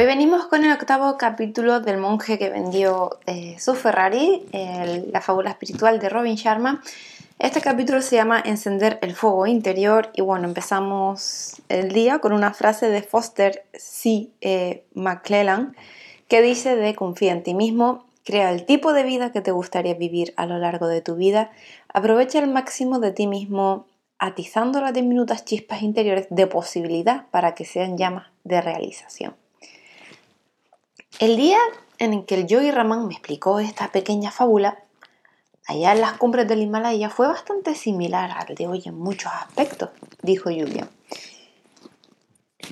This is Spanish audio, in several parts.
Hoy venimos con el octavo capítulo del monje que vendió eh, su Ferrari, la fábula espiritual de Robin Sharma. Este capítulo se llama Encender el fuego interior y bueno, empezamos el día con una frase de Foster C. Eh, McClellan que dice de confía en ti mismo, crea el tipo de vida que te gustaría vivir a lo largo de tu vida, aprovecha el máximo de ti mismo atizando las diminutas chispas interiores de posibilidad para que sean llamas de realización. El día en el que el yogi Raman me explicó esta pequeña fábula, allá en las cumbres del Himalaya, fue bastante similar al de hoy en muchos aspectos, dijo Julia.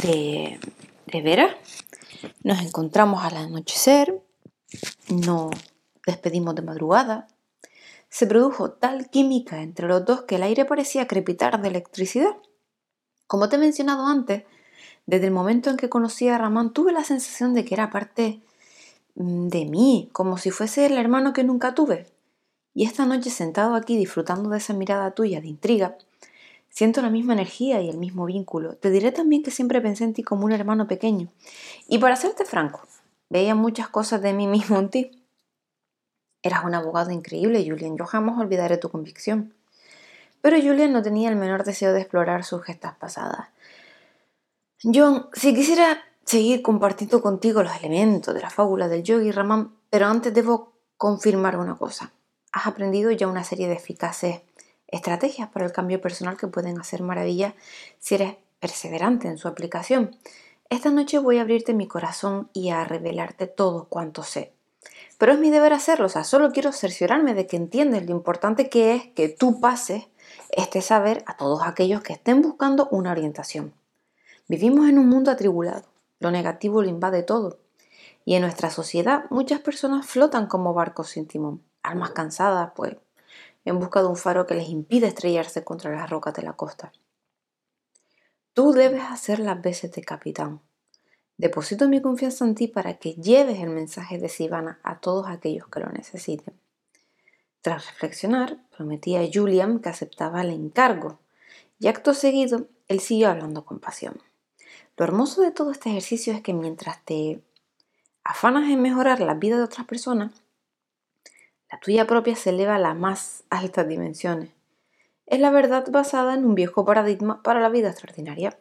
¿De, ¿De veras? Nos encontramos al anochecer, nos despedimos de madrugada. Se produjo tal química entre los dos que el aire parecía crepitar de electricidad. Como te he mencionado antes, desde el momento en que conocí a Ramón tuve la sensación de que era parte mm, de mí, como si fuese el hermano que nunca tuve. Y esta noche sentado aquí disfrutando de esa mirada tuya de intriga, siento la misma energía y el mismo vínculo. Te diré también que siempre pensé en ti como un hermano pequeño. Y para serte franco, veía muchas cosas de mí mismo en ti. Eras un abogado increíble, Julian. Yo jamás olvidaré tu convicción. Pero Julian no tenía el menor deseo de explorar sus gestas pasadas. John, si quisiera seguir compartiendo contigo los elementos de la fábula del yogi Raman, pero antes debo confirmar una cosa. Has aprendido ya una serie de eficaces estrategias para el cambio personal que pueden hacer maravilla si eres perseverante en su aplicación. Esta noche voy a abrirte mi corazón y a revelarte todo cuanto sé. Pero es mi deber hacerlo, o sea, solo quiero cerciorarme de que entiendes lo importante que es que tú pases este saber a todos aquellos que estén buscando una orientación. Vivimos en un mundo atribulado, lo negativo lo invade todo, y en nuestra sociedad muchas personas flotan como barcos sin timón, almas cansadas, pues, en busca de un faro que les impide estrellarse contra las rocas de la costa. Tú debes hacer las veces de capitán. Deposito mi confianza en ti para que lleves el mensaje de Sivana a todos aquellos que lo necesiten. Tras reflexionar, prometí a Julian que aceptaba el encargo, y acto seguido, él siguió hablando con pasión. Lo hermoso de todo este ejercicio es que mientras te afanas en mejorar la vida de otras personas, la tuya propia se eleva a las más altas dimensiones. Es la verdad basada en un viejo paradigma para la vida extraordinaria.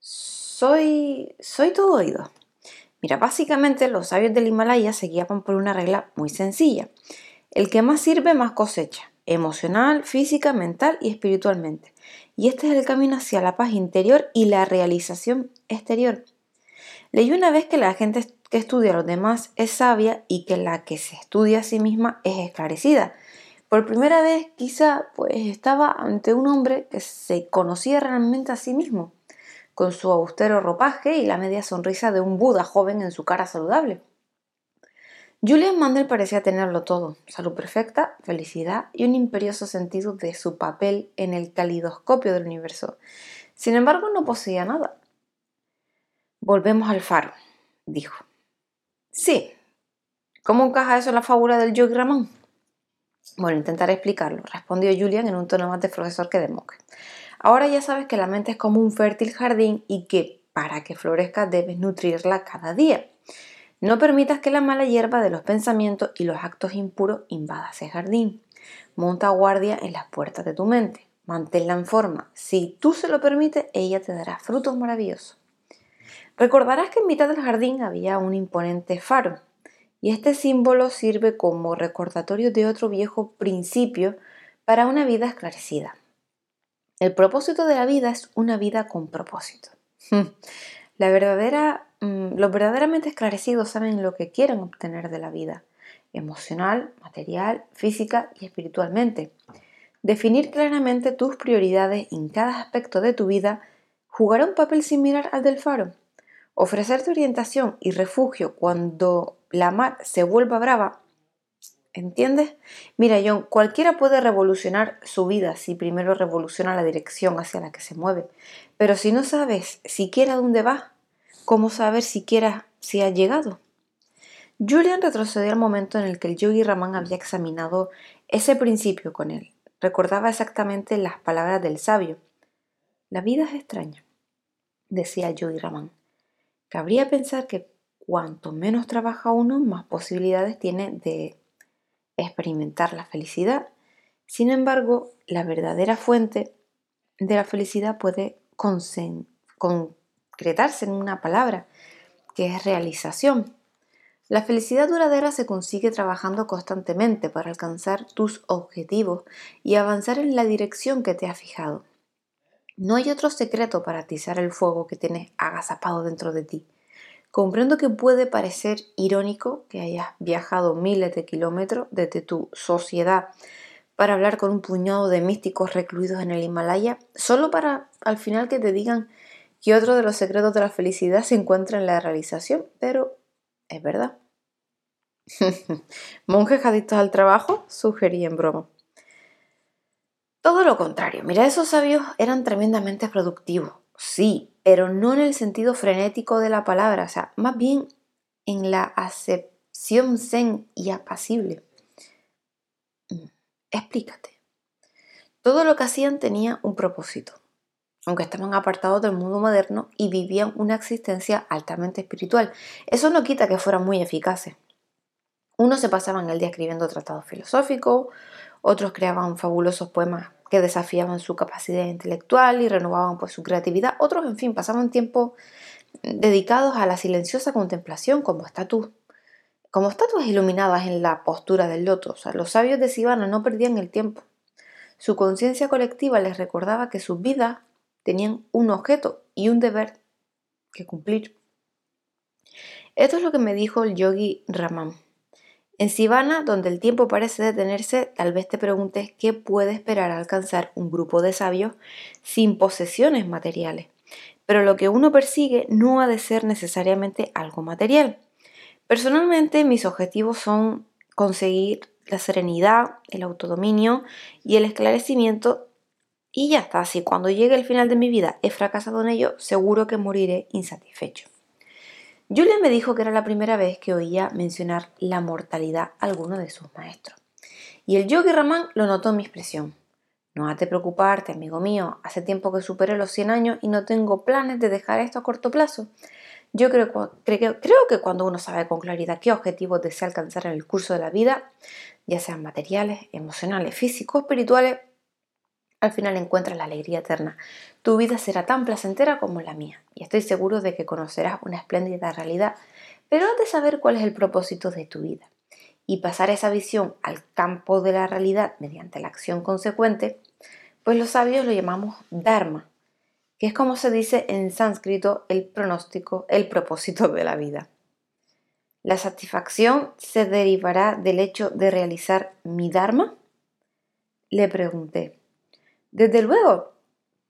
Soy, soy todo oído. Mira, básicamente los sabios del Himalaya se guiaban por una regla muy sencilla. El que más sirve, más cosecha. Emocional, física, mental y espiritualmente. Y este es el camino hacia la paz interior y la realización exterior. Leí una vez que la gente que estudia a los demás es sabia y que la que se estudia a sí misma es esclarecida. Por primera vez quizá pues estaba ante un hombre que se conocía realmente a sí mismo, con su austero ropaje y la media sonrisa de un Buda joven en su cara saludable. Julian Mandel parecía tenerlo todo, salud perfecta, felicidad y un imperioso sentido de su papel en el calidoscopio del universo. Sin embargo, no poseía nada. Volvemos al faro, dijo. Sí. ¿Cómo encaja eso en la fábula del Yogi Ramón? Bueno, intentaré explicarlo, respondió Julian en un tono más de profesor que de monje. Ahora ya sabes que la mente es como un fértil jardín y que para que florezca debes nutrirla cada día. No permitas que la mala hierba de los pensamientos y los actos impuros invada ese jardín. Monta guardia en las puertas de tu mente. Manténla en forma. Si tú se lo permites, ella te dará frutos maravillosos. Recordarás que en mitad del jardín había un imponente faro, y este símbolo sirve como recordatorio de otro viejo principio para una vida esclarecida. El propósito de la vida es una vida con propósito. Verdadera Mm, los verdaderamente esclarecidos saben lo que quieren obtener de la vida, emocional, material, física y espiritualmente. Definir claramente tus prioridades en cada aspecto de tu vida jugará un papel similar al del faro. Ofrecerte orientación y refugio cuando la mar se vuelva brava. ¿Entiendes? Mira, John, cualquiera puede revolucionar su vida si primero revoluciona la dirección hacia la que se mueve. Pero si no sabes siquiera dónde va, ¿Cómo saber siquiera si ha llegado? Julian retrocedió al momento en el que el yogi Raman había examinado ese principio con él. Recordaba exactamente las palabras del sabio. La vida es extraña, decía el yogi Raman. Cabría pensar que cuanto menos trabaja uno, más posibilidades tiene de experimentar la felicidad. Sin embargo, la verdadera fuente de la felicidad puede concretarse en una palabra, que es realización. La felicidad duradera se consigue trabajando constantemente para alcanzar tus objetivos y avanzar en la dirección que te has fijado. No hay otro secreto para atizar el fuego que tienes agazapado dentro de ti. Comprendo que puede parecer irónico que hayas viajado miles de kilómetros desde tu sociedad para hablar con un puñado de místicos recluidos en el Himalaya, solo para al final que te digan que otro de los secretos de la felicidad se encuentra en la realización, pero es verdad. Monjes adictos al trabajo, sugerí en broma. Todo lo contrario, mira, esos sabios eran tremendamente productivos, sí, pero no en el sentido frenético de la palabra, o sea, más bien en la acepción zen y apacible. Mm, explícate. Todo lo que hacían tenía un propósito, aunque estaban apartados del mundo moderno y vivían una existencia altamente espiritual. Eso no quita que fueran muy eficaces. Unos se pasaban el día escribiendo tratados filosóficos, otros creaban fabulosos poemas que desafiaban su capacidad intelectual y renovaban pues, su creatividad. Otros, en fin, pasaban tiempo dedicados a la silenciosa contemplación como estatuas, iluminadas en la postura del loto. los sabios de Sivana no perdían el tiempo. Su conciencia colectiva les recordaba que sus vidas tenían un objeto y un deber que cumplir. Esto es lo que me dijo el yogi Raman. En Sivana, donde el tiempo parece detenerse, tal vez te preguntes qué puede esperar alcanzar un grupo de sabios sin posesiones materiales. Pero lo que uno persigue no ha de ser necesariamente algo material. Personalmente, mis objetivos son conseguir la serenidad, el autodominio y el esclarecimiento y ya está, si cuando llegue el final de mi vida he fracasado en ello, seguro que moriré insatisfecho. Julia me dijo que era la primera vez que oía mencionar la mortalidad a alguno de sus maestros. Y el yogi Ramán lo notó en mi expresión. No has de preocuparte, amigo mío. Hace tiempo que superé los 100 años y no tengo planes de dejar esto a corto plazo. Yo creo, creo, que cuando uno sabe con claridad qué objetivos desea alcanzar en el curso de la vida, ya sean materiales, emocionales, físicos, espirituales, al final encuentras la alegría eterna. Tu vida será tan placentera como la mía y estoy seguro de que conocerás una espléndida realidad, pero has de saber cuál es el propósito de tu vida y pasar esa visión al campo de la realidad mediante la acción consecuente, pues los sabios lo llamamos Dharma, que es como se dice en sánscrito el pronóstico, el propósito de la vida. ¿La satisfacción se derivará del hecho de realizar mi Dharma? Le pregunté. Desde luego,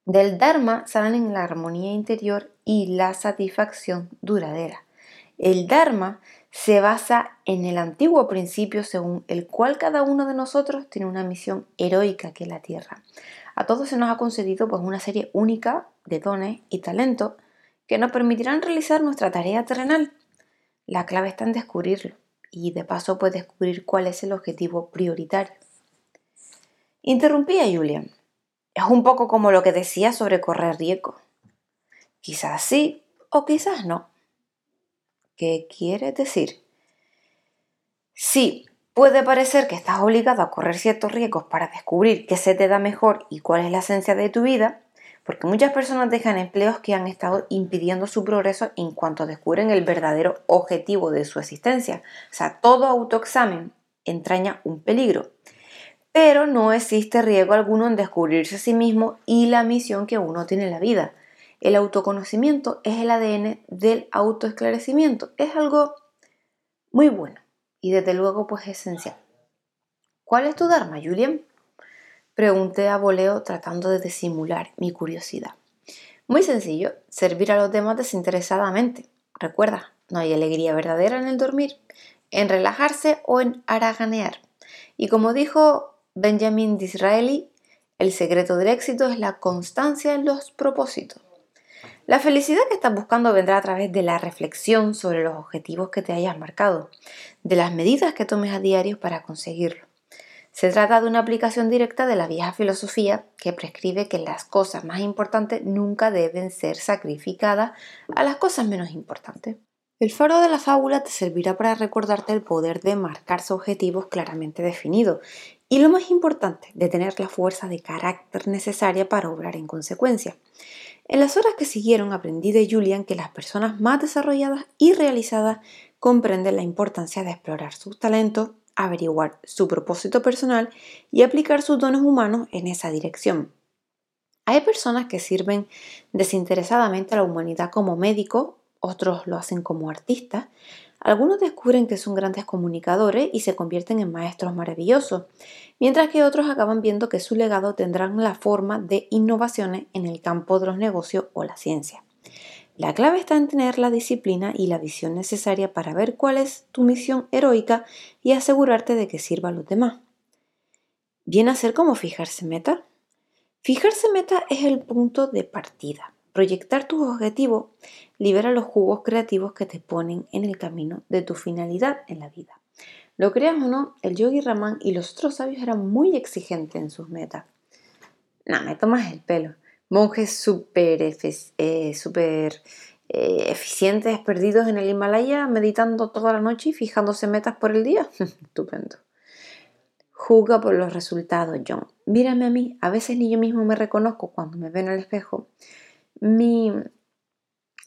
del Dharma salen la armonía interior y la satisfacción duradera. El Dharma se basa en el antiguo principio según el cual cada uno de nosotros tiene una misión heroica que es la Tierra. A todos se nos ha concedido pues, una serie única de dones y talentos que nos permitirán realizar nuestra tarea terrenal. La clave está en descubrirlo y de paso pues descubrir cuál es el objetivo prioritario. Interrumpí a Julian. Es un poco como lo que decía sobre correr riesgo. Quizás sí o quizás no. ¿Qué quieres decir? Sí, puede parecer que estás obligado a correr ciertos riesgos para descubrir qué se te da mejor y cuál es la esencia de tu vida, porque muchas personas dejan empleos que han estado impidiendo su progreso en cuanto descubren el verdadero objetivo de su existencia. O sea, todo autoexamen entraña un peligro pero no existe riesgo alguno en descubrirse a sí mismo y la misión que uno tiene en la vida. El autoconocimiento es el ADN del autoesclarecimiento. Es algo muy bueno y desde luego pues esencial. ¿Cuál es tu Dharma, Julian? Pregunté a voleo tratando de disimular mi curiosidad. Muy sencillo, servir a los demás desinteresadamente. Recuerda, no hay alegría verdadera en el dormir, en relajarse o en haraganear. Y como dijo Benjamin Disraeli, el secreto del éxito es la constancia en los propósitos. La felicidad que estás buscando vendrá a través de la reflexión sobre los objetivos que te hayas marcado, de las medidas que tomes a diario para conseguirlo. Se trata de una aplicación directa de la vieja filosofía que prescribe que las cosas más importantes nunca deben ser sacrificadas a las cosas menos importantes. El faro de la fábula te servirá para recordarte el poder de marcarse objetivos claramente definidos y lo más importante, de tener la fuerza de carácter necesaria para obrar en consecuencia. En las horas que siguieron aprendí de Julian que las personas más desarrolladas y realizadas comprenden la importancia de explorar sus talentos, averiguar su propósito personal y aplicar sus dones humanos en esa dirección. Hay personas que sirven desinteresadamente a la humanidad como médicos, otros lo hacen como artistas, algunos descubren que son grandes comunicadores y se convierten en maestros maravillosos, mientras que otros acaban viendo que su legado tendrán la forma de innovaciones en el campo de los negocios o la ciencia. La clave está en tener la disciplina y la visión necesaria para ver cuál es tu misión heroica y asegurarte de que sirva a los demás. Viene a ser como fijarse meta. Fijarse meta es el punto de partida. Proyectar tus objetivos libera los jugos creativos que te ponen en el camino de tu finalidad en la vida. Lo creas o no, el yogi Raman y los otros sabios eran muy exigentes en sus metas. No, me tomas el pelo monjes súper eh, super, eh, eficientes, perdidos en el Himalaya, meditando toda la noche y fijándose metas por el día. Estupendo. Juzga por los resultados, John. Mírame a mí, a veces ni yo mismo me reconozco cuando me veo en el espejo. Mi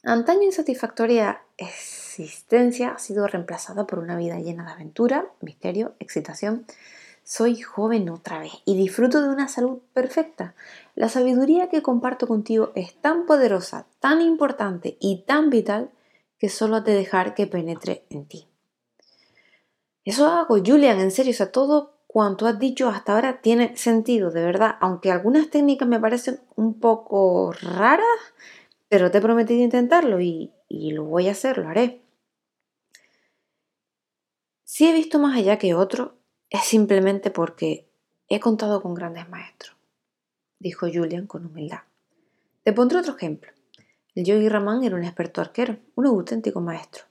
antaño insatisfactoria existencia ha sido reemplazada por una vida llena de aventura, misterio, excitación soy joven otra vez y disfruto de una salud perfecta. La sabiduría que comparto contigo es tan poderosa, tan importante y tan vital que solo te dejar que penetre en ti. Eso hago, Julian, en serio, o sea, todo cuanto has dicho hasta ahora tiene sentido, de verdad, aunque algunas técnicas me parecen un poco raras, pero te he prometido intentarlo y, lo voy a hacer, lo haré. Si he visto más allá que otro, es simplemente porque he contado con grandes maestros, dijo Julian con humildad. Te pondré otro ejemplo. El yogi Raman era un experto arquero, un auténtico maestro.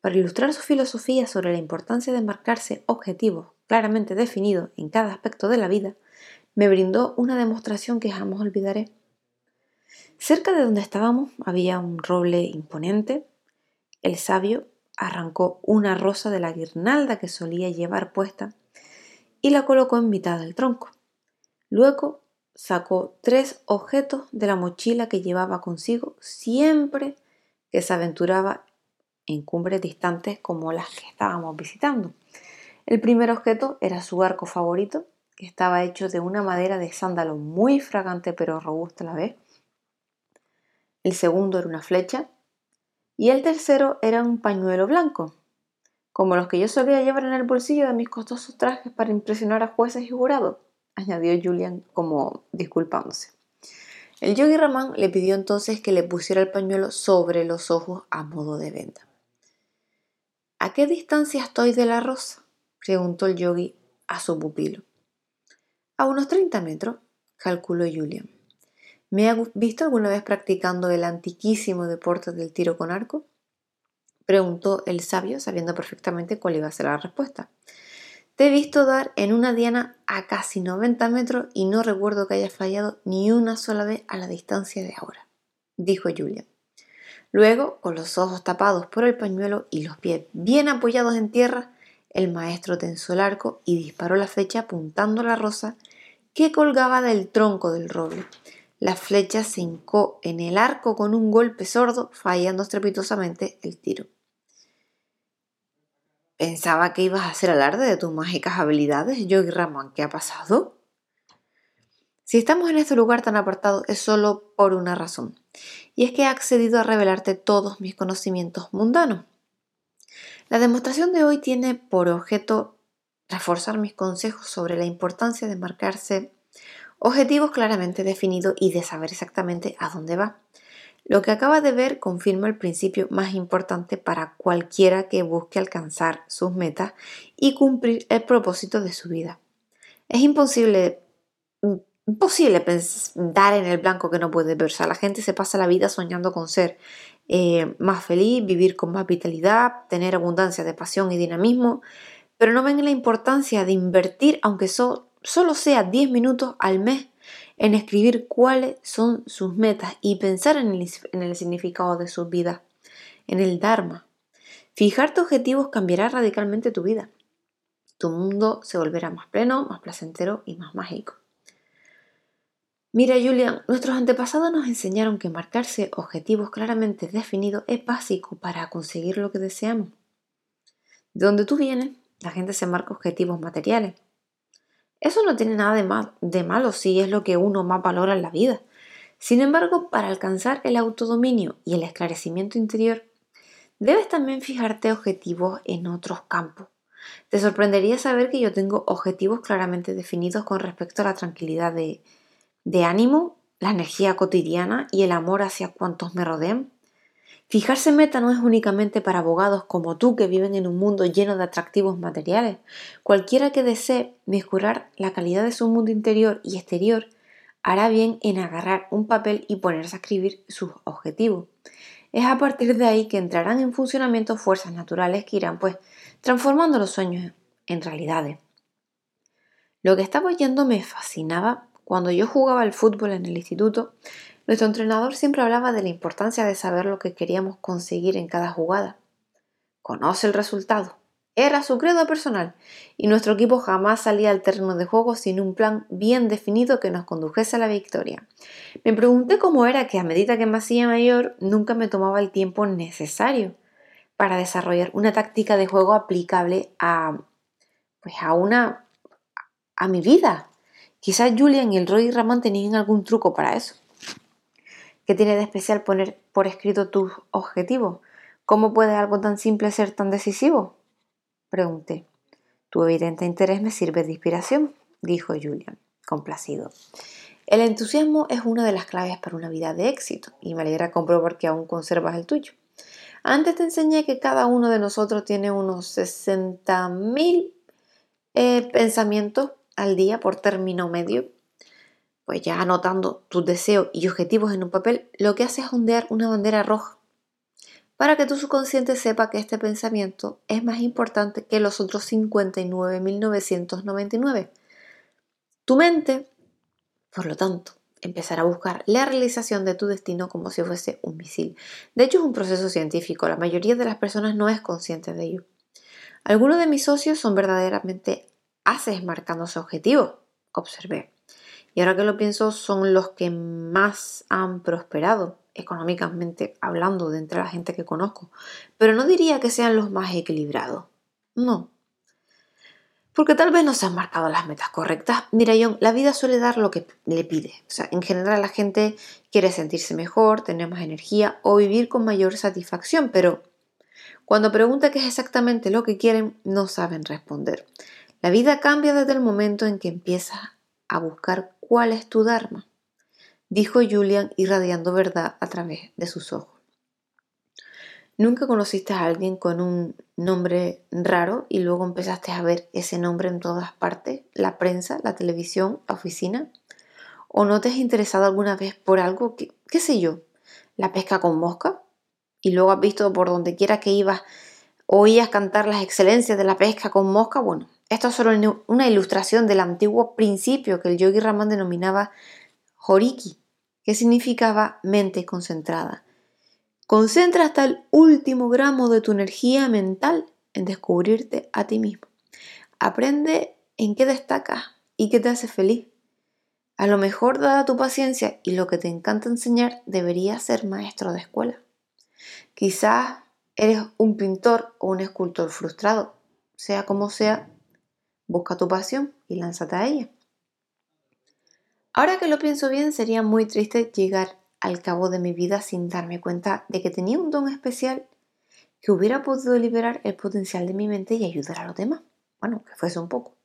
Para ilustrar su filosofía sobre la importancia de marcarse objetivos claramente definidos en cada aspecto de la vida, me brindó una demostración que jamás olvidaré. Cerca de donde estábamos había un roble imponente. El sabio arrancó una rosa de la guirnalda que solía llevar puesta y la colocó en mitad del tronco. Luego sacó tres objetos de la mochila que llevaba consigo siempre que se aventuraba en cumbres distantes como las que estábamos visitando. El primer objeto era su arco favorito, que estaba hecho de una madera de sándalo muy fragante pero robusta a la vez. El segundo era una flecha. Y el tercero era un pañuelo blanco, como los que yo solía llevar en el bolsillo de mis costosos trajes para impresionar a jueces y jurados, añadió Julian como disculpándose. El yogi Ramán le pidió entonces que le pusiera el pañuelo sobre los ojos a modo de venda. ¿A qué distancia estoy de la rosa? Preguntó el yogi a su pupilo. A unos 30 metros, calculó Julian. ¿Me ha visto alguna vez practicando el antiquísimo deporte del tiro con arco? Preguntó el sabio, sabiendo perfectamente cuál iba a ser la respuesta. Te he visto dar en una diana a casi 90 metros y no recuerdo que hayas fallado ni una sola vez a la distancia de ahora, dijo Julia. Luego, con los ojos tapados por el pañuelo y los pies bien apoyados en tierra, el maestro tensó el arco y disparó la flecha apuntando a la rosa que colgaba del tronco del roble. La flecha se hincó en el arco con un golpe sordo, fallando estrepitosamente el tiro. Pensaba que ibas a hacer alarde de tus mágicas habilidades, Yogi Ramón. ¿Qué ha pasado? Si estamos en este lugar tan apartado es solo por una razón, y es que he accedido a revelarte todos mis conocimientos mundanos. La demostración de hoy tiene por objeto reforzar mis consejos sobre la importancia de marcarse objetivos claramente definidos y de saber exactamente a dónde va. Lo que acaba de ver confirma el principio más importante para cualquiera que busque alcanzar sus metas y cumplir el propósito de su vida. Es imposible, imposible dar en el blanco que no puede ver. la gente se pasa la vida soñando con ser eh, más feliz, vivir con más vitalidad, tener abundancia de pasión y dinamismo, pero no ven la importancia de invertir, aunque solo sea 10 minutos al mes, en escribir cuáles son sus metas y pensar en el, significado de su vida, en el Dharma. Fijarte objetivos cambiará radicalmente tu vida. Tu mundo se volverá más pleno, más placentero y más mágico. Mira, Julian, nuestros antepasados nos enseñaron que marcarse objetivos claramente definidos es básico para conseguir lo que deseamos. De donde tú vienes, la gente se marca objetivos materiales. Eso no tiene nada de, de malo si es lo que uno más valora en la vida. Sin embargo, para alcanzar el autodominio y el esclarecimiento interior, debes también fijarte objetivos en otros campos. Te sorprendería saber que yo tengo objetivos claramente definidos con respecto a la tranquilidad de, de ánimo, la energía cotidiana y el amor hacia cuantos me rodean? Fijarse meta no es únicamente para abogados como tú que viven en un mundo lleno de atractivos materiales. Cualquiera que desee mejorar la calidad de su mundo interior y exterior hará bien en agarrar un papel y ponerse a escribir sus objetivos. Es a partir de ahí que entrarán en funcionamiento fuerzas naturales que irán pues transformando los sueños en realidades. Lo que estaba oyendo me fascinaba cuando yo jugaba al fútbol en el instituto, nuestro entrenador siempre hablaba de la importancia de saber lo que queríamos conseguir en cada jugada. Conoce el resultado. Era su credo personal y nuestro equipo jamás salía al terreno de juego sin un plan bien definido que nos condujese a la victoria. Me pregunté cómo era que a medida que me hacía mayor nunca me tomaba el tiempo necesario para desarrollar una táctica de juego aplicable a pues a una a mi vida, Quizás Julian y el Roy Ramón tenían algún truco para eso. ¿Qué tiene de especial poner por escrito tus objetivos? ¿Cómo puede algo tan simple ser tan decisivo? Pregunté. Tu evidente interés me sirve de inspiración, dijo Julian, complacido. El entusiasmo es una de las claves para una vida de éxito y me alegra comprobar que aún conservas el tuyo. Antes te enseñé que cada uno de nosotros tiene unos 60.000 eh, pensamientos al día por término medio, pues ya anotando tus deseos y objetivos en un papel, lo que hace es ondear una bandera roja para que tu subconsciente sepa que este pensamiento es más importante que los otros 59.999. Tu mente, por lo tanto, empezará a buscar la realización de tu destino como si fuese un misil. De hecho, es un proceso científico. La mayoría de las personas no es consciente de ello. Algunos de mis socios son verdaderamente haces marcándose objetivos, observé. Y ahora que lo pienso, son los que más han prosperado económicamente hablando de entre la gente que conozco. Pero no diría que sean los más equilibrados. No. Porque tal vez no se han marcado las metas correctas. Mira, John, la vida suele dar lo que le pide. O sea, en general la gente quiere sentirse mejor, tener más energía o vivir con mayor satisfacción, pero cuando pregunta qué es exactamente lo que quieren, no saben responder. La vida cambia desde el momento en que empiezas a buscar cuál es tu Dharma, dijo Julian irradiando verdad a través de sus ojos. ¿Nunca conociste a alguien con un nombre raro y luego empezaste a ver ese nombre en todas partes? La prensa, la televisión, la oficina. ¿O no te has interesado alguna vez por algo que, qué sé yo, la pesca con mosca? Y luego has visto por donde quiera que ibas, oías cantar las excelencias de la pesca con mosca. Bueno, esto es solo una ilustración del antiguo principio que el yogi Raman denominaba Horiki, que significaba mente concentrada. Concentra hasta el último gramo de tu energía mental en descubrirte a ti mismo. Aprende en qué destacas y qué te hace feliz. A lo mejor, dada tu paciencia y lo que te encanta enseñar, deberías ser maestro de escuela. Quizás eres un pintor o un escultor frustrado. Sea como sea, Busca tu pasión y lánzate a ella. Ahora que lo pienso bien, sería muy triste llegar al cabo de mi vida sin darme cuenta de que tenía un don especial que hubiera podido liberar el potencial de mi mente y ayudar a los demás. Bueno, que fuese un poco.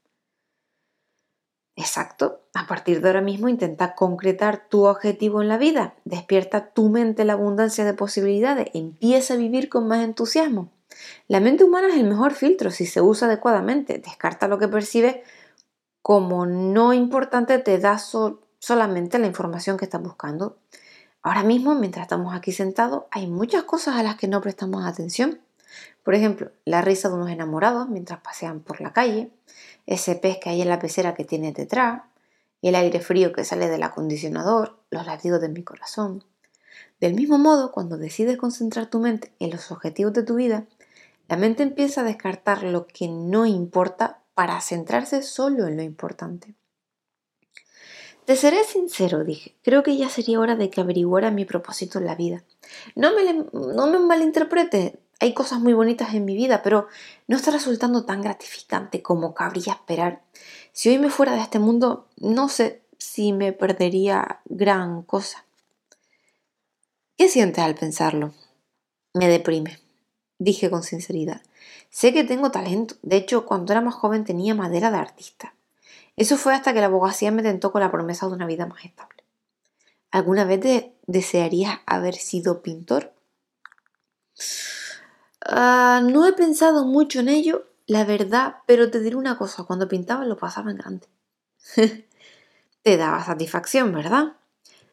Exacto. A partir de ahora mismo intenta concretar tu objetivo en la vida. Despierta tu mente la abundancia de posibilidades. Empieza a vivir con más entusiasmo. La mente humana es el mejor filtro si se usa adecuadamente. Descarta lo que percibe como no importante, te da solamente la información que estás buscando. Ahora mismo, mientras estamos aquí sentados, hay muchas cosas a las que no prestamos atención. Por ejemplo, la risa de unos enamorados mientras pasean por la calle, ese pez que hay en la pecera que tiene detrás, el aire frío que sale del acondicionador, los latidos de mi corazón. Del mismo modo, cuando decides concentrar tu mente en los objetivos de tu vida, la mente empieza a descartar lo que no importa para centrarse solo en lo importante. Te seré sincero, dije, creo que ya sería hora de que averiguara mi propósito en la vida. No me, no me malinterprete, hay cosas muy bonitas en mi vida, pero no está resultando tan gratificante como cabría esperar. Si hoy me fuera de este mundo, no sé si me perdería gran cosa. ¿Qué sientes al pensarlo? Me deprime, dije con sinceridad. Sé que tengo talento. De hecho, cuando era más joven tenía madera de artista. Eso fue hasta que la abogacía me tentó con la promesa de una vida más estable. ¿Alguna vez desearías haber sido pintor? Ah, no he pensado mucho en ello, la verdad, pero te diré una cosa, cuando pintaba lo pasaba en grande. te daba satisfacción, ¿verdad?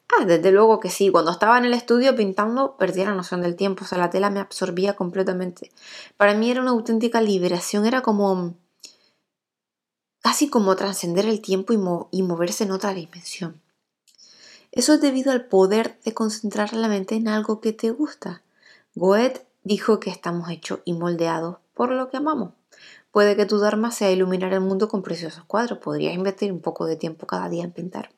Ah, desde luego que sí. Cuando estaba en el estudio pintando perdía la noción del tiempo, o sea, la tela me absorbía completamente. Para mí era una auténtica liberación, era como casi como trascender el tiempo y, y moverse en otra dimensión. Eso es debido al poder de concentrar la mente en algo que te gusta. Goethe dijo que estamos hechos y moldeados por lo que amamos. Puede que tu Dharma sea iluminar el mundo con preciosos cuadros. Podrías invertir un poco de tiempo cada día en pintar.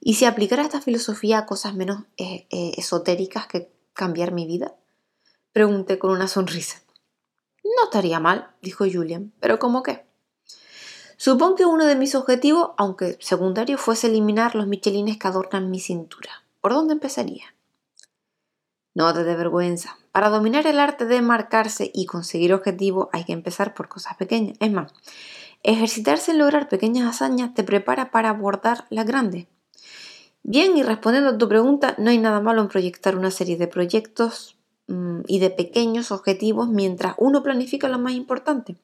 ¿Y si aplicara esta filosofía a cosas menos eh, eh, esotéricas que cambiar mi vida? Pregunté con una sonrisa. No estaría mal, dijo Julian, pero ¿cómo qué? Supongo que uno de mis objetivos, aunque secundario, fuese eliminar los michelines que adornan mi cintura. ¿Por dónde empezaría? No te dé vergüenza. Para dominar el arte de marcarse y conseguir objetivos hay que empezar por cosas pequeñas. Es más, ejercitarse en lograr pequeñas hazañas te prepara para abordar las grandes. Bien, y respondiendo a tu pregunta, no hay nada malo en proyectar una serie de proyectos mm, y de pequeños objetivos mientras uno planifica lo más importante.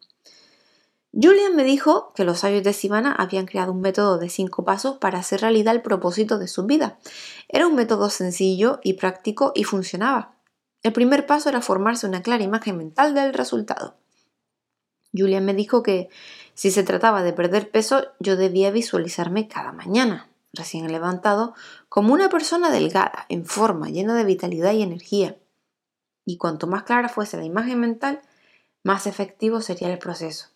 Julian me dijo que los sabios de Sivana habían creado un método de cinco pasos para hacer realidad el propósito de su vida. Era un método sencillo y práctico y funcionaba. El primer paso era formarse una clara imagen mental del resultado. Julian me dijo que si se trataba de perder peso, yo debía visualizarme cada mañana, recién levantado, como una persona delgada, en forma, llena de vitalidad y energía. Y cuanto más clara fuese la imagen mental, más efectivo sería el proceso.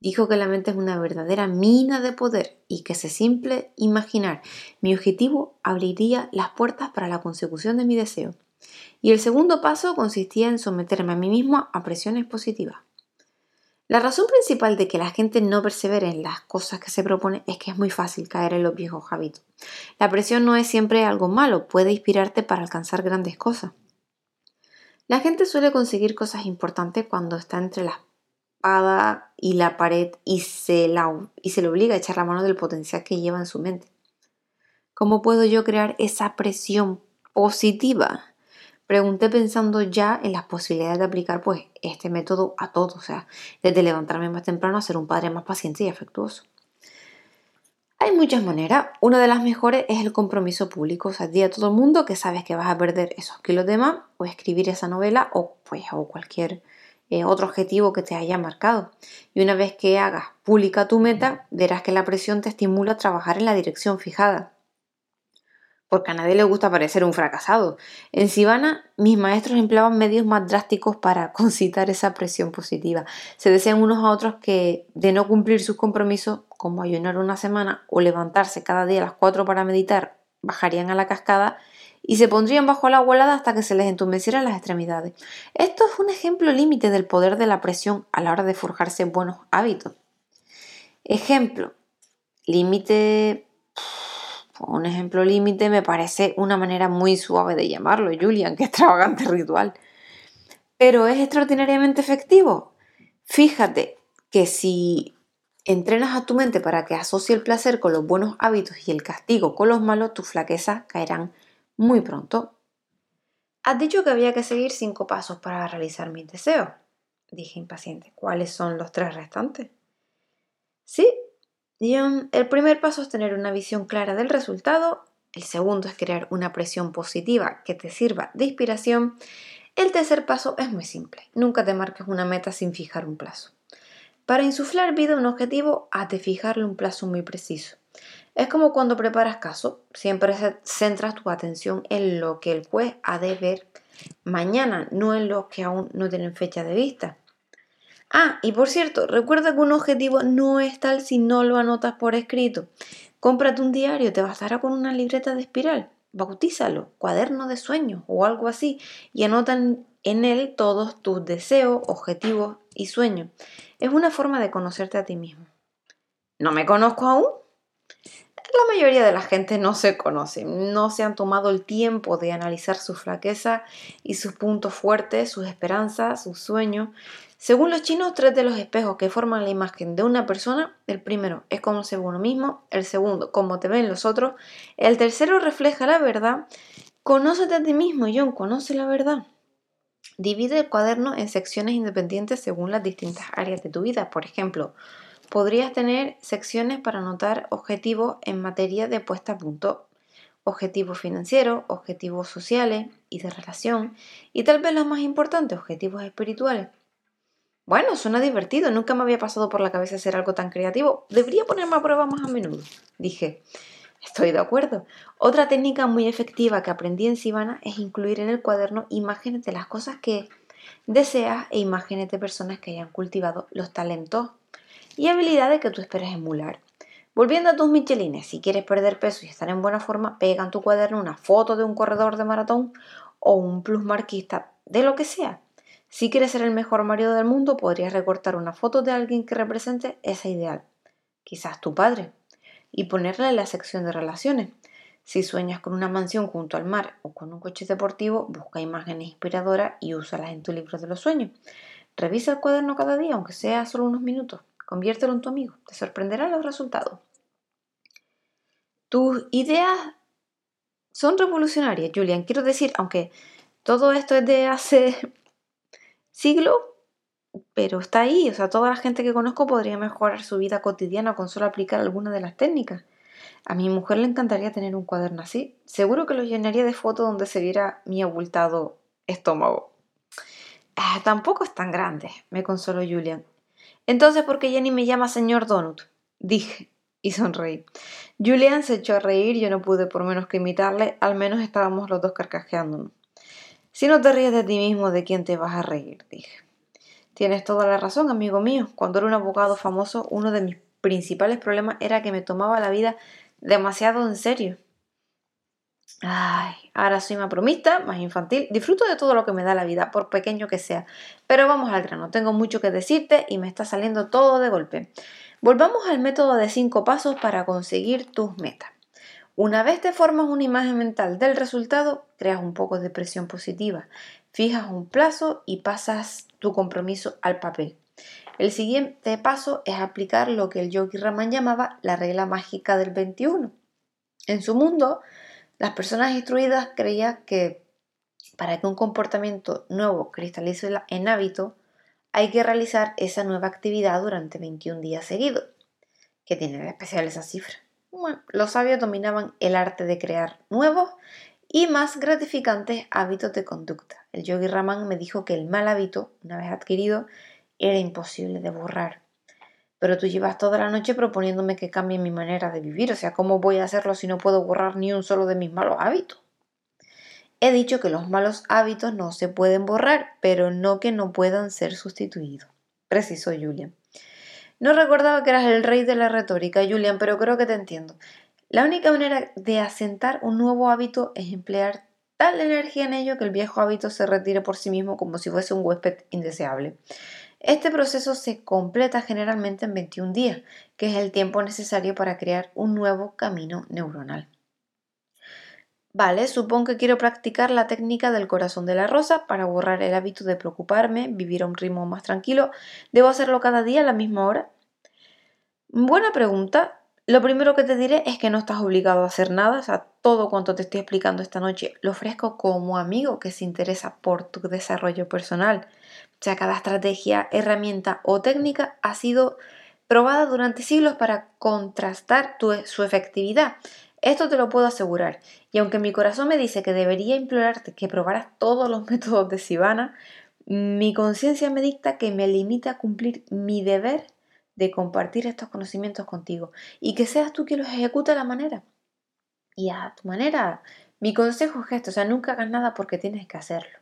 Dijo que la mente es una verdadera mina de poder y que ese simple imaginar mi objetivo abriría las puertas para la consecución de mi deseo. Y el segundo paso consistía en someterme a mí mismo a presiones positivas. La razón principal de que la gente no persevere en las cosas que se propone es que es muy fácil caer en los viejos hábitos. La presión no es siempre algo malo, puede inspirarte para alcanzar grandes cosas. La gente suele conseguir cosas importantes cuando está entre las y la pared y se, la, y se le obliga a echar la mano del potencial que lleva en su mente. ¿Cómo puedo yo crear esa presión positiva? Pregunté pensando ya en las posibilidades de aplicar pues este método a todo, o sea, desde levantarme más temprano a ser un padre más paciente y afectuoso. Hay muchas maneras. Una de las mejores es el compromiso público. O sea, di a todo el mundo que sabes que vas a perder esos kilos de más o escribir esa novela o, pues, o cualquier eh, otro objetivo que te haya marcado. Y una vez que hagas pública tu meta, verás que la presión te estimula a trabajar en la dirección fijada. Porque a nadie le gusta parecer un fracasado. En Sivana, mis maestros empleaban medios más drásticos para concitar esa presión positiva. Se decían unos a otros que de no cumplir sus compromisos, como ayunar una semana o levantarse cada día a las 4 para meditar, bajarían a la cascada y se pondrían bajo la volada hasta que se les entumecieran las extremidades. Esto es un ejemplo límite del poder de la presión a la hora de forjarse buenos hábitos. Ejemplo, límite... Un ejemplo límite me parece una manera muy suave de llamarlo, Julian, que extravagante ritual. Pero es extraordinariamente efectivo. Fíjate que si entrenas a tu mente para que asocie el placer con los buenos hábitos y el castigo con los malos, tus flaquezas caerán muy pronto. Has dicho que había que seguir cinco pasos para realizar mis deseos, dije impaciente. ¿Cuáles son los tres restantes? Sí, el primer paso es tener una visión clara del resultado, el segundo es crear una presión positiva que te sirva de inspiración, El tercer paso es muy simple. Nunca te marques una meta sin fijar un plazo. Para insuflar vida a un objetivo, has de fijarle un plazo muy preciso. Es como cuando preparas caso, siempre centras tu atención en lo que el juez ha de ver mañana, no en lo que aún no tienen fecha de vista. Ah, y por cierto, recuerda que un objetivo no es tal si no lo anotas por escrito. Cómprate un diario, te bastará con una libreta de espiral. Bautízalo, cuaderno de sueños o algo así, y anotan en él todos tus deseos, objetivos y sueños. Es una forma de conocerte a ti mismo. ¿No me conozco aún? La mayoría de la gente no se conoce, no se han tomado el tiempo de analizar su flaqueza y sus puntos fuertes, sus esperanzas, sus sueños. Según los chinos, tres de los espejos que forman la imagen de una persona, el primero es cómo se uno mismo, el segundo cómo te ven los otros, el tercero refleja la verdad. Conócete a ti mismo, John, conoce la verdad. Divide el cuaderno en secciones independientes según las distintas áreas de tu vida. Por ejemplo, podrías tener secciones para anotar objetivos en materia de puesta a punto, objetivos financieros, objetivos sociales y de relación, y tal vez los más importantes, objetivos espirituales. Bueno, suena divertido, nunca me había pasado por la cabeza hacer algo tan creativo. Debería ponerme a prueba más a menudo, dije. Estoy de acuerdo. Otra técnica muy efectiva que aprendí en Sivana es incluir en el cuaderno imágenes de las cosas que deseas e imágenes de personas que hayan cultivado los talentos y habilidades que tú esperas emular. Volviendo a tus michelines, si quieres perder peso y estar en buena forma, pega en tu cuaderno una foto de un corredor de maratón o un plusmarquista, de lo que sea. Si quieres ser el mejor marido del mundo, podrías recortar una foto de alguien que represente ese ideal. Quizás tu padre. Y ponerla en la sección de relaciones. Si sueñas con una mansión junto al mar o con un coche deportivo, busca imágenes inspiradoras y úsalas en tu libro de los sueños. Revisa el cuaderno cada día, aunque sea solo unos minutos. Conviértelo en tu amigo. Te sorprenderán los resultados. Tus ideas son revolucionarias, Julian. Quiero decir, aunque todo esto es de hace siglo, pero está ahí. O sea, toda la gente que conozco podría mejorar su vida cotidiana con solo aplicar alguna de las técnicas. A mi mujer le encantaría tener un cuaderno así. Seguro que lo llenaría de fotos donde se viera mi abultado estómago. Ah, tampoco es tan grande, me consoló Julian. Entonces, ¿por qué Jenny me llama señor Donut? Dije y sonreí. Julian se echó a reír, yo no pude por menos que imitarle, al menos estábamos los dos carcajeándonos. Si no te ríes de ti mismo, ¿de quién te vas a reír? dije. Tienes toda la razón, amigo mío. Cuando era un abogado famoso, uno de mis principales problemas era que me tomaba la vida demasiado en serio. Ay, ahora soy más bromista, más infantil. Disfruto de todo lo que me da la vida, por pequeño que sea. Pero vamos al grano, tengo mucho que decirte y me está saliendo todo de golpe. Volvamos al método de cinco pasos para conseguir tus metas. Una vez te formas una imagen mental del resultado, creas un poco de presión positiva, fijas un plazo y pasas tu compromiso al papel. El siguiente paso es aplicar lo que el Yogi Raman llamaba la regla mágica del 21. En su mundo, las personas instruidas creían que para que un comportamiento nuevo cristalice en hábito, hay que realizar esa nueva actividad durante 21 días seguidos. ¿Qué tiene de especial esa cifra? Los sabios dominaban el arte de crear nuevos y más gratificantes hábitos de conducta. El yogi Raman me dijo que el mal hábito, una vez adquirido, era imposible de borrar pero tú llevas toda la noche proponiéndome que cambie mi manera de vivir, o sea, ¿cómo voy a hacerlo si no puedo borrar ni un solo de mis malos hábitos? He dicho que los malos hábitos no se pueden borrar, pero no que no puedan ser sustituidos. Preciso Julian. No recordaba que eras el rey de la retórica, Julian, pero creo que te entiendo. La única manera de asentar un nuevo hábito es emplear tal energía en ello que el viejo hábito se retire por sí mismo como si fuese un huésped indeseable. Este proceso se completa generalmente en 21 días, que es el tiempo necesario para crear un nuevo camino neuronal. Vale, supongo que quiero practicar la técnica del corazón de la rosa para borrar el hábito de preocuparme, vivir a un ritmo más tranquilo. ¿Debo hacerlo cada día a la misma hora? Buena pregunta. Lo primero que te diré es que no estás obligado a hacer nada, o sea, todo cuanto te estoy explicando esta noche lo ofrezco como amigo que se interesa por tu desarrollo personal. O sea, cada estrategia, herramienta o técnica ha sido probada durante siglos para contrastar su efectividad. Esto te lo puedo asegurar. Y aunque mi corazón me dice que debería implorarte que probaras todos los métodos de Sivana, mi conciencia me dicta que me limita a cumplir mi deber de compartir estos conocimientos contigo y que seas tú quien los ejecute a la manera. Y a tu manera, mi consejo es esto, o sea, nunca hagas nada porque tienes que hacerlo.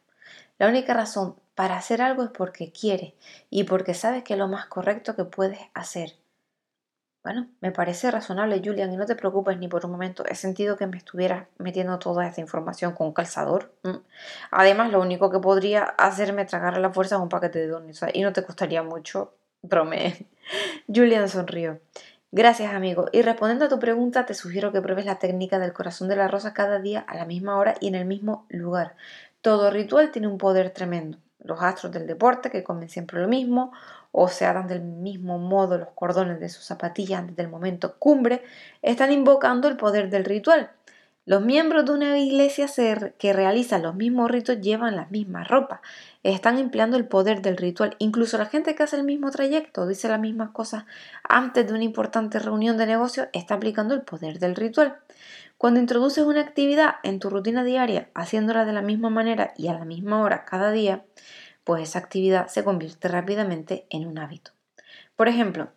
La única razón para hacer algo es porque quieres y porque sabes que es lo más correcto que puedes hacer. Bueno, me parece razonable, Julian, y no te preocupes ni por un momento. He sentido que me estuvieras metiendo toda esta información con calzador. Además, lo único que podría hacerme tragar a la fuerza es un paquete de donuts y no te costaría mucho. Brome. Julian sonrió. Gracias, amigo. Y respondiendo a tu pregunta, te sugiero que pruebes la técnica del corazón de la rosa cada día a la misma hora y en el mismo lugar. Todo ritual tiene un poder tremendo. Los astros del deporte, que comen siempre lo mismo, o se atan del mismo modo los cordones de sus zapatillas antes del momento cumbre, están invocando el poder del ritual. Los miembros de una iglesia que realizan los mismos ritos llevan las mismas ropas, están empleando el poder del ritual. Incluso la gente que hace el mismo trayecto, dice las mismas cosas antes de una importante reunión de negocio, está aplicando el poder del ritual. Cuando introduces una actividad en tu rutina diaria, haciéndola de la misma manera y a la misma hora cada día, pues esa actividad se convierte rápidamente en un hábito. Por ejemplo,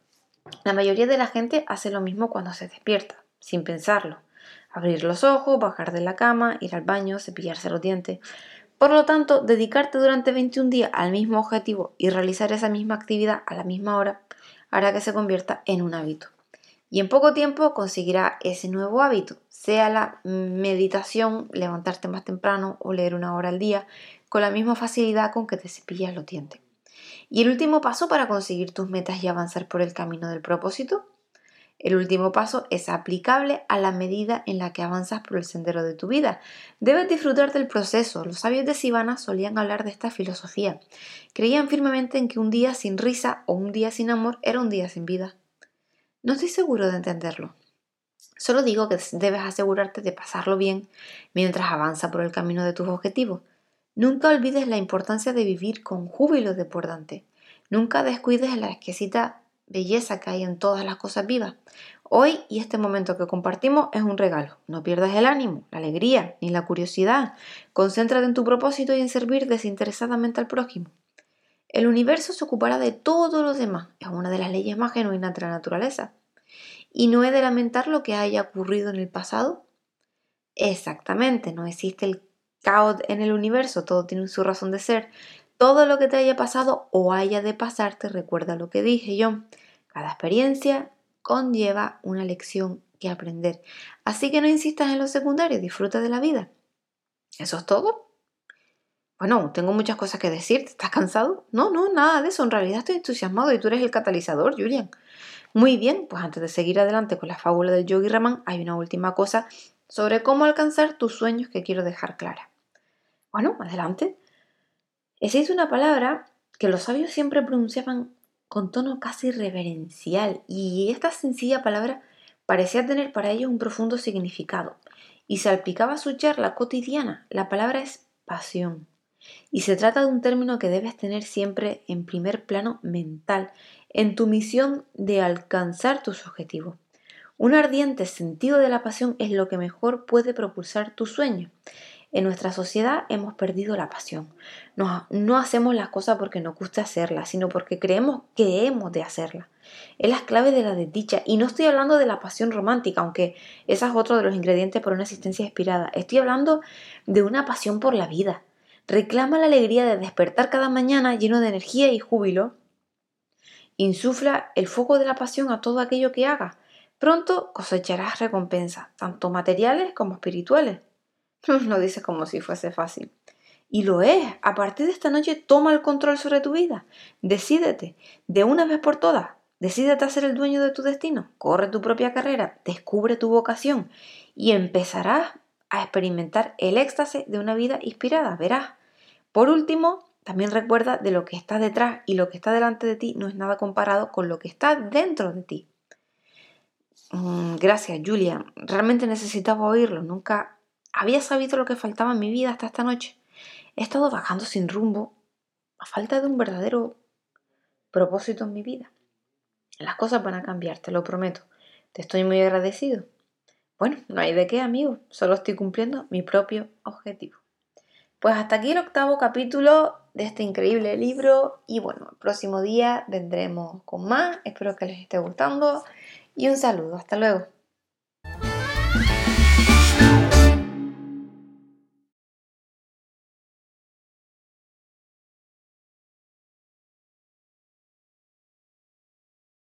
la mayoría de la gente hace lo mismo cuando se despierta, sin pensarlo. Abrir los ojos, bajar de la cama, ir al baño, cepillarse los dientes. Por lo tanto, dedicarte durante 21 días al mismo objetivo y realizar esa misma actividad a la misma hora hará que se convierta en un hábito y en poco tiempo conseguirá ese nuevo hábito, sea la meditación, levantarte más temprano o leer una hora al día, con la misma facilidad con que te cepillas los dientes. Y el último paso para conseguir tus metas y avanzar por el camino del propósito. El último paso es aplicable a la medida en la que avanzas por el sendero de tu vida. Debes disfrutar del proceso. Los sabios de Sivana solían hablar de esta filosofía. Creían firmemente en que un día sin risa o un día sin amor era un día sin vida. No estoy seguro de entenderlo. Solo digo que debes asegurarte de pasarlo bien mientras avanza por el camino de tus objetivos. Nunca olvides la importancia de vivir con júbilo desbordante. Nunca descuides la exquisita belleza que hay en todas las cosas vivas. Hoy y este momento que compartimos es un regalo. No pierdas el ánimo, la alegría ni la curiosidad. Concéntrate en tu propósito y en servir desinteresadamente al prójimo. El universo se ocupará de todo lo demás. Es una de las leyes más genuinas de la naturaleza. ¿Y no he de lamentar lo que haya ocurrido en el pasado? Exactamente, no existe el caos en el universo, todo tiene su razón de ser. Todo lo que te haya pasado o haya de pasarte, recuerda lo que dije yo. Cada experiencia conlleva una lección que aprender. Así que no insistas en lo secundario, disfruta de la vida. ¿Eso es todo? Bueno, tengo muchas cosas que decirte. ¿Estás cansado? No, no, nada de eso. En realidad estoy entusiasmado y tú eres el catalizador, Julian. Muy bien, pues antes de seguir adelante con la fábula del Yogi Raman, hay una última cosa sobre cómo alcanzar tus sueños que quiero dejar clara. Bueno, adelante. Existe una palabra que los sabios siempre pronunciaban con tono casi reverencial y esta sencilla palabra parecía tener para ellos un profundo significado y se aplicaba a su charla cotidiana. La palabra es pasión. Y se trata de un término que debes tener siempre en primer plano mental en tu misión de alcanzar tus objetivos. Un ardiente sentido de la pasión es lo que mejor puede propulsar tu sueño. En nuestra sociedad hemos perdido la pasión. No, no hacemos las cosas porque nos gusta hacerlas, sino porque creemos que hemos de hacerlas. Es la clave de la desdicha. Y no estoy hablando de la pasión romántica, aunque esa es otro de los ingredientes para una existencia inspirada. Estoy hablando de una pasión por la vida, reclama la alegría de despertar cada mañana lleno de energía y júbilo, insufla el foco de la pasión a todo aquello que hagas. Pronto cosecharás recompensas, tanto materiales como espirituales. Lo dices como si fuese fácil. Y lo es. A partir de esta noche toma el control sobre tu vida. Decídete, de una vez por todas. Decídete a ser el dueño de tu destino. Corre tu propia carrera. Descubre tu vocación. Y empezarás a experimentar el éxtasis de una vida inspirada, verás. Por último, también recuerda de lo que está detrás y lo que está delante de ti no es nada comparado con lo que está dentro de ti. Mm, gracias, Julia. Realmente necesitaba oírlo. Nunca había sabido lo que faltaba en mi vida hasta esta noche. He estado bajando sin rumbo a falta de un verdadero propósito en mi vida. Las cosas van a cambiar, te lo prometo. Te estoy muy agradecido bueno, no hay de qué, amigo, solo estoy cumpliendo mi propio objetivo. Pues hasta aquí el octavo capítulo de este increíble libro y bueno, el próximo día vendremos con más, espero que les esté gustando y un saludo, hasta luego.